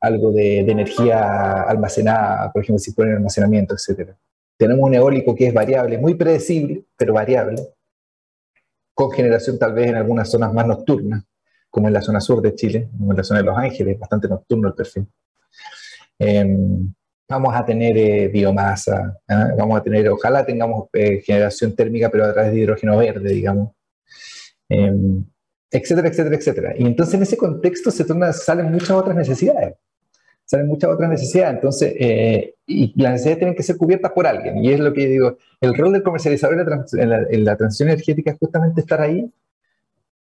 algo de, energía almacenada, por ejemplo, si ponen almacenamiento, etc. Tenemos un eólico que es variable, muy predecible, pero variable, con generación tal vez en algunas zonas más nocturnas, como en la zona sur de Chile, como en la zona de Los Ángeles, bastante nocturno el perfil. Em, vamos a tener eh, biomasa, ¿ah? vamos a tener, ojalá tengamos eh, generación térmica, pero a través de hidrógeno verde, digamos, em, etcétera, etcétera, etcétera. Y entonces en ese contexto se salen muchas otras necesidades, salen muchas otras necesidades, entonces, eh, y las necesidades tienen que ser cubiertas por alguien, y es lo que digo, el rol del comercializador en la, transición energética es justamente estar ahí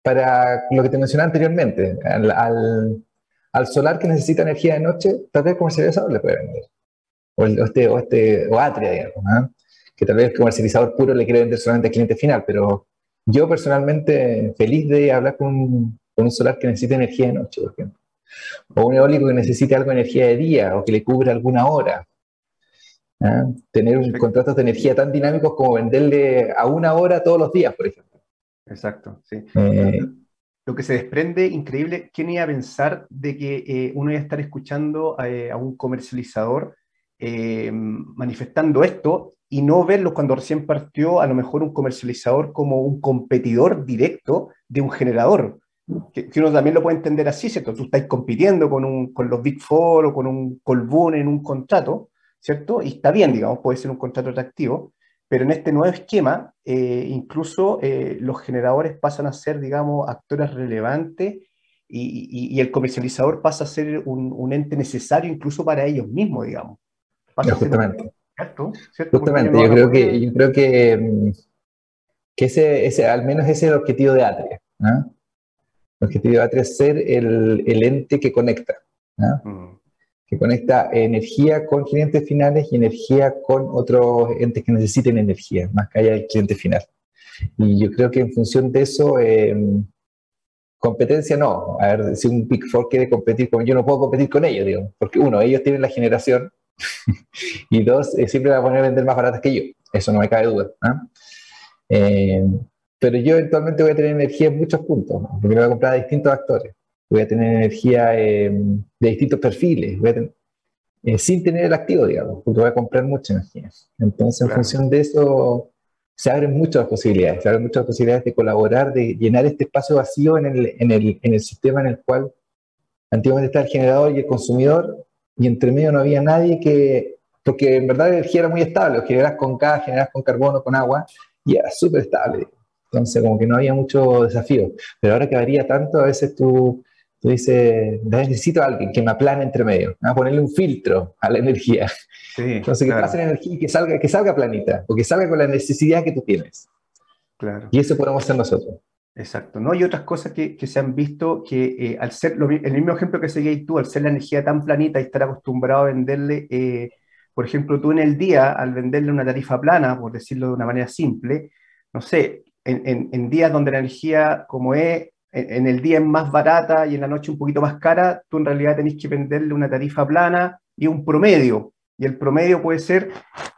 para lo que te mencioné anteriormente, al, solar que necesita energía de noche, tal vez el comercializador le puede vender o, este, o, este, o Atria, digamos, ¿ah? que tal vez el comercializador puro le quiere vender solamente al cliente final, pero yo personalmente feliz de hablar con un, con un solar que necesite energía de noche, por ejemplo, o un eólico que necesite algo de energía de día o que le cubra alguna hora. ¿ah? Tener contratos de energía tan dinámicos como venderle a una hora todos los días, por ejemplo. Exacto, sí. Eh, lo que se desprende, increíble, ¿quién iba a pensar de que eh, uno iba a estar escuchando eh, a un comercializador eh, manifestando esto y no verlo cuando recién partió a lo mejor un comercializador como un competidor directo de un generador. Que, uno también lo puede entender así, ¿cierto? Tú estás compitiendo con, un, con los Big Four o con un Colbún en un contrato, ¿cierto? Y está bien, digamos, puede ser un contrato atractivo, pero en este nuevo esquema, eh, incluso eh, los generadores pasan a ser, digamos, actores relevantes y, y, el comercializador pasa a ser un, un, ente necesario incluso para ellos mismos, digamos justamente. Justamente, yo creo que, yo creo que, que ese, ese, al menos ese es el objetivo de Atria. El objetivo de Atria es ser el, el ente que conecta. mm. que conecta energía con clientes finales y energía con otros entes que necesiten energía, más que haya el cliente final. Y yo creo que en función de eso, em, competencia no. A ver, si un Big Four quiere competir con yo no puedo competir con ellos, digo, porque uno, ellos tienen la generación y dos, eh, siempre van a poner a vender más baratas que yo. Eso no me cabe duda. Eh, pero yo eventualmente voy a tener energía en muchos puntos, porque me voy a comprar a distintos actores. Voy a tener energía eh, de distintos perfiles, sin tener el activo, digamos, porque voy a comprar mucha energía. Entonces, en función de eso, se abren muchas posibilidades, se abren muchas posibilidades de colaborar, de llenar este espacio vacío en el, en el, en el sistema en el cual antiguamente estaba el generador y el consumidor, y entre medio no había nadie que, porque en verdad la energía era muy estable, generas con gas, generas con carbono, con agua, y era súper estable. Entonces, como que no había mucho desafío. Pero ahora que varía tanto, a veces tú, tú dices, necesito a alguien que me aplane entre medio, a ponerle un filtro a la energía. *laughs* Entonces, que pase la energía y que salga, que salga planita, o que salga con la necesidad que tú tienes. Claro. Y eso podemos hacer nosotros. Exacto, ¿no? Y otras cosas que, que se han visto que eh, al ser, el mismo ejemplo que seguís tú, al ser la energía tan planita y estar acostumbrado a venderle, eh, por ejemplo, tú en el día, al venderle una tarifa plana, por decirlo de una manera simple, no sé, en, en, días donde la energía, como es, en, el día es más barata y en la noche un poquito más cara, tú en realidad tenés que venderle una tarifa plana y un promedio. Y el promedio puede ser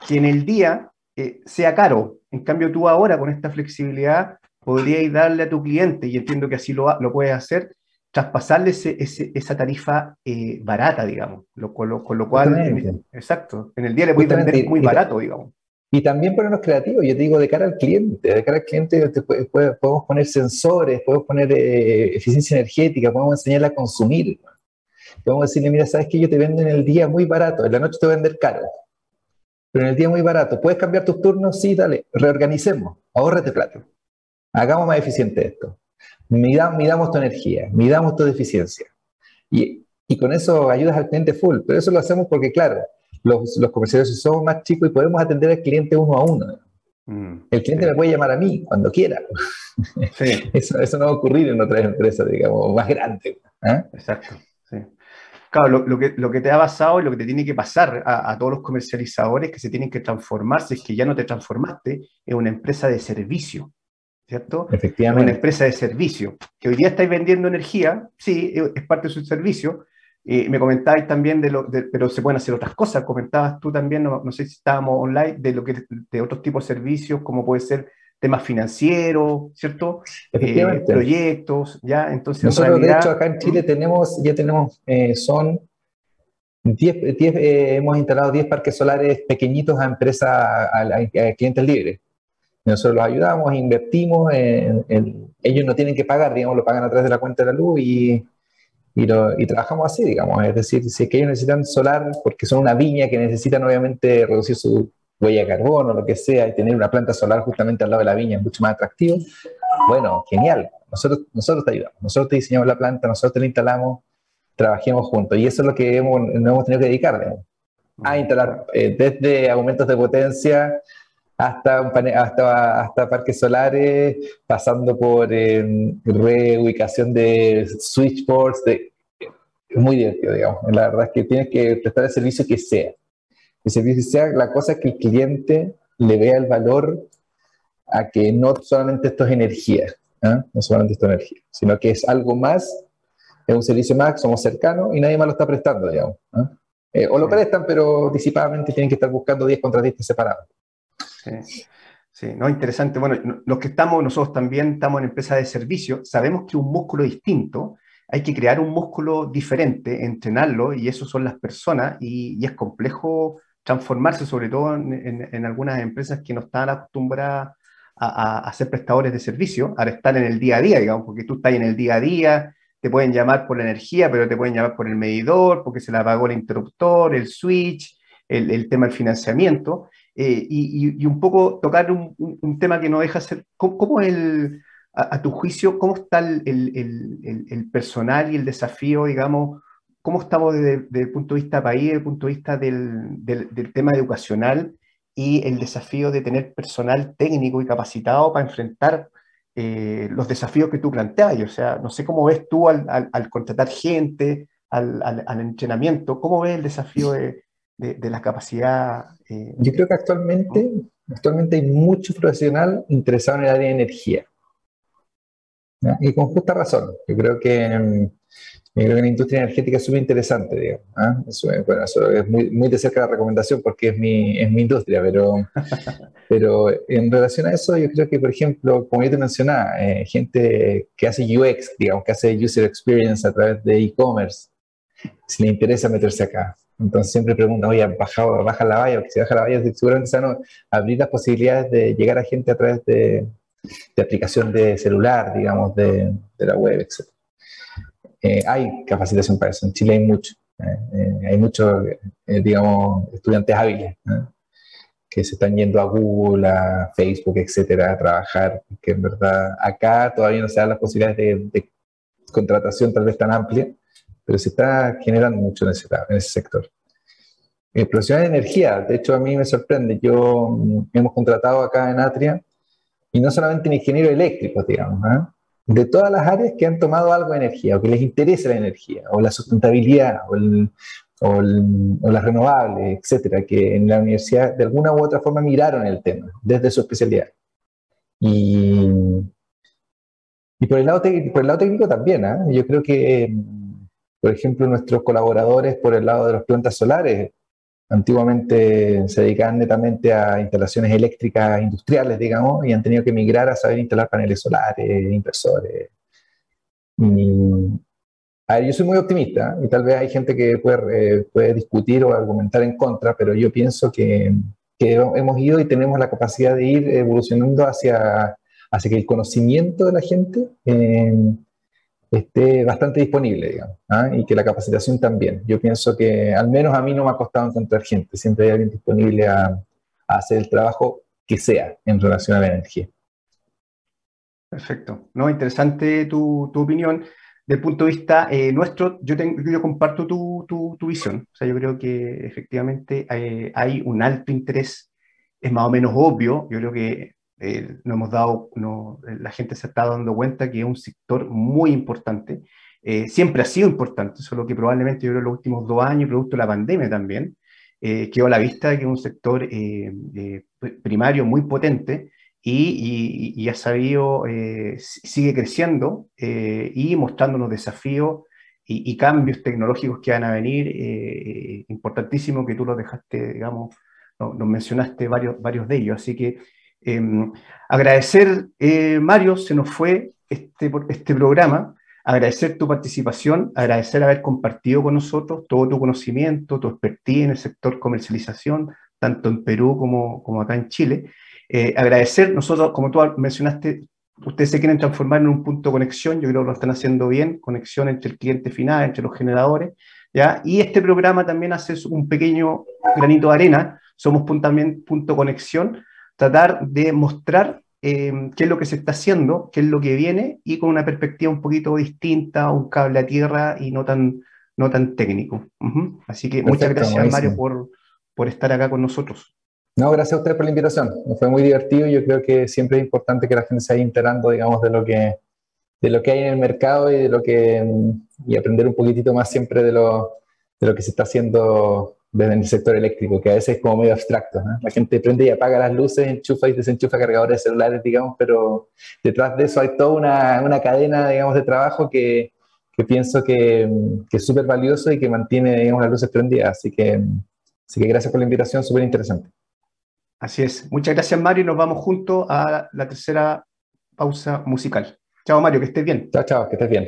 que en el día eh, sea caro. En cambio, tú ahora con esta flexibilidad podríais darle a tu cliente, y entiendo que así lo, lo puedes hacer, traspasarle ese, esa tarifa eh, barata, digamos. Lo, con, lo, con, lo, cual, exacto, en el día le puedes vender muy barato, digamos. Y también ponernos creativos, yo te digo, de cara al cliente, de cara al cliente podemos poner sensores, podemos poner eh, eficiencia energética, podemos enseñarle a consumir. Podemos decirle, mira, sabes que yo te vendo en el día muy barato, en la noche te voy a vender caro, pero en el día muy barato. ¿Puedes cambiar tus turnos? Sí, dale, reorganicemos, ahórrate plata. Hagamos más eficiente esto. Midamos, midamos tu energía, midamos tu eficiencia. Y, y, con eso ayudas al cliente full. Pero eso lo hacemos porque, claro, los, los comerciales somos más chicos y podemos atender al cliente uno a uno. Mm, el cliente me puede llamar a mí cuando quiera. Sí. *laughs* eso, eso, no va a ocurrir en otras empresas, digamos, más grandes. ¿eh? Exacto. Sí. Claro, lo, lo, que, lo que te ha pasado y lo que te tiene que pasar a, a, todos los comercializadores que se tienen que transformarse es que ya no te transformaste en una empresa de servicio. ¿Cierto? Efectivamente. Una empresa de servicio, que hoy día estáis vendiendo energía, sí, es parte de su servicio. Eh, me comentabais también de lo, pero se pueden hacer otras cosas. Comentabas tú también, no, no, sé si estábamos online, de lo que de otros tipos de servicios, como puede ser temas financieros, ¿cierto? Eh, proyectos, ya. Entonces, nosotros de hecho acá en Chile tenemos, ya tenemos, eh, son 10, hemos instalado 10 parques solares pequeñitos a empresas, a clientes libres. Nosotros los ayudamos, invertimos, en, ellos no tienen que pagar, digamos, lo pagan a través de la cuenta de la luz y, y, trabajamos así, digamos. Es decir, si es que ellos necesitan solar porque son una viña que necesitan obviamente reducir su huella de carbono, lo que sea, y tener una planta solar justamente al lado de la viña es mucho más atractivo, bueno, genial. Nosotros, nosotros te ayudamos, nosotros te diseñamos la planta, nosotros te la instalamos, trabajemos juntos. Y eso es lo que hemos, nos hemos tenido que dedicar, digamos, a instalar eh, desde aumentos de potencia hasta, hasta, hasta parques solares, pasando por em, reubicación de switchboards. De, es muy divertido, digamos. La verdad es que tienes que prestar el servicio que sea. El servicio que sea, la cosa es que el cliente le vea el valor a que no solamente esto es energía, ¿eh? no solamente esto es energía, sino que es algo más, es un servicio más, somos cercanos y nadie más lo está prestando, digamos. ¿eh? Eh, o lo prestan, pero disipadamente tienen que estar buscando 10 contratistas separados. Sí. no, interesante. Bueno, los que estamos, nosotros también estamos en empresas de servicio, sabemos que un músculo distinto, hay que crear un músculo diferente, entrenarlo, y eso son las personas, y, es complejo transformarse, sobre todo en, algunas empresas que no están acostumbradas a, ser prestadores de servicio, a estar en el día a día, digamos, porque tú estás en el día a día, te pueden llamar por la energía, pero te pueden llamar por el medidor, porque se le apagó el interruptor, el switch, el, el tema del financiamiento, eh, y, un poco tocar un, tema que no deja ser, ¿cómo, el, a, tu juicio, cómo está el, personal y el desafío, digamos, cómo estamos desde, el punto de vista país, desde el punto de vista del, tema educacional y el desafío de tener personal técnico y capacitado para enfrentar eh, los desafíos que tú planteas? O sea, no sé cómo ves tú al, contratar gente, al, entrenamiento. ¿Cómo ves el desafío de, la capacidad? Eh? Yo creo que actualmente, actualmente hay mucho profesional interesado en el área de energía. Y con justa razón. Yo creo que mm, creo que la industria energética es súper interesante, digamos. ¿ah? Eso, bueno, eso es muy, muy, de cerca la recomendación porque es mi, es mi industria, pero, *laughs* pero en relación a eso, yo creo que, por ejemplo, como yo te mencionaba, eh, gente que hace UX, digamos, que hace User Experience a través de e-commerce, si le interesa meterse acá. Entonces siempre preguntan, oye, baja, baja la valla, porque si baja la valla, seguramente se van a abrir las posibilidades de llegar a gente a través de, de aplicación de celular, digamos, de, de la web, etc. Eh, hay capacitación para eso, en Chile hay mucho. Eh, eh, hay muchos, digamos, estudiantes hábiles que se están yendo a Google, a Facebook, etcétera, a trabajar, que en verdad acá todavía no se dan las posibilidades de, de contratación tal vez tan amplia, pero se está generando mucho en ese, en ese sector. El profesional de energía, de hecho a mí me sorprende, yo mm, hemos contratado acá en Atria, y no solamente en ingenieros eléctricos, digamos, ¿eh? de todas las áreas que han tomado algo de energía, o que les interesa la energía, o la sustentabilidad, o, el, o, o las renovables, etcétera, que en la universidad de alguna u otra forma miraron el tema desde su especialidad. Y, y por, el lado por el lado técnico también, ¿eh? yo creo que por ejemplo, nuestros colaboradores por el lado de las plantas solares, antiguamente se dedicaban netamente a instalaciones eléctricas industriales, digamos, y han tenido que migrar a saber instalar paneles solares, inversores. a ver, yo soy muy optimista y tal vez hay gente que puede, eh, puede discutir o argumentar en contra, pero yo pienso que, que, hemos ido y tenemos la capacidad de ir evolucionando hacia, hacia que el conocimiento de la gente eh, esté bastante disponible, digamos, ¿ah? y que la capacitación también. Yo pienso que al menos a mí no me ha costado encontrar gente, siempre hay alguien disponible a, hacer el trabajo que sea en relación a la energía. Perfecto. No, interesante tu, tu opinión. Del punto de vista eh, nuestro, yo, tengo, yo comparto tu, tu, visión. O sea, yo creo que efectivamente eh, hay un alto interés, es más o menos obvio. Yo creo que eh, no hemos dado, no, la gente se está dando cuenta que es un sector muy importante. Eh, siempre ha sido importante, solo que probablemente yo creo los últimos dos años, producto de la pandemia también, eh, quedó a la vista que es un sector eh, primario muy potente y, y, y ha sabido, sigue creciendo y mostrándonos desafíos y, y, cambios tecnológicos que van a venir, importantísimo que tú los dejaste, digamos, nos mencionaste varios, varios de ellos, así que Em, agradecer, eh, Mario, se nos fue este, este programa, agradecer tu participación, agradecer haber compartido con nosotros todo tu conocimiento, tu expertise en el sector comercialización, tanto en Perú como, como acá en Chile. Eh, agradecer, nosotros, como tú mencionaste, ustedes se quieren transformar en un punto de conexión, yo creo que lo están haciendo bien, conexión entre el cliente final, entre los generadores, ¿ya? Y este programa también hace un pequeño granito de arena, somos también punto conexión, tratar de mostrar eh, qué es lo que se está haciendo, qué es lo que viene y con una perspectiva un poquito distinta, un cable a tierra y no tan, no tan técnico. Así que muchas gracias, Mario, por, por estar acá con nosotros. No, gracias a ustedes por la invitación. Fue muy divertido. Yo creo que siempre es importante que la gente se vaya enterando, digamos, de lo que, de lo que hay en el mercado y de lo que y aprender un poquitito más siempre de lo, de lo que se está haciendo en el sector eléctrico, que a veces es como medio abstracto. La gente prende y apaga las luces, enchufa y desenchufa cargadores de celulares, digamos, pero detrás de eso hay toda una, una cadena, digamos, de trabajo que, que pienso que, que es súper valioso y que mantiene, digamos, las luces prendidas. Así que, así que gracias por la invitación, súper interesante. Así es. Muchas gracias, Mario, y nos vamos juntos a la tercera pausa musical. Chao, Mario, que estés bien. Chao, chao, que estés bien.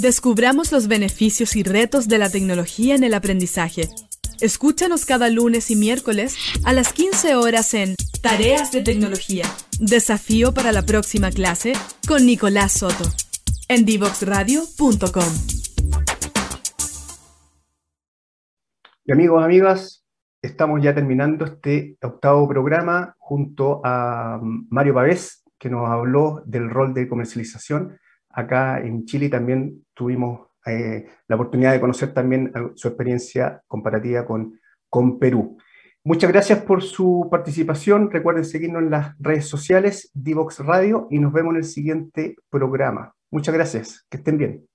Descubramos los beneficios y retos de la tecnología en el aprendizaje. Escúchanos cada lunes y miércoles a las 15 horas en Tareas de Tecnología. Desafío para la próxima clase con Nicolás Soto. En divoxradio.com. Y amigos, amigas, estamos ya terminando este octavo programa junto a Mario Pavés, que nos habló del rol de comercialización. Acá en Chile también tuvimos eh, la oportunidad de conocer también su experiencia comparativa con, con Perú. Muchas gracias por su participación. Recuerden seguirnos en las redes sociales, Divox Radio, y nos vemos en el siguiente programa. Muchas gracias. Que estén bien.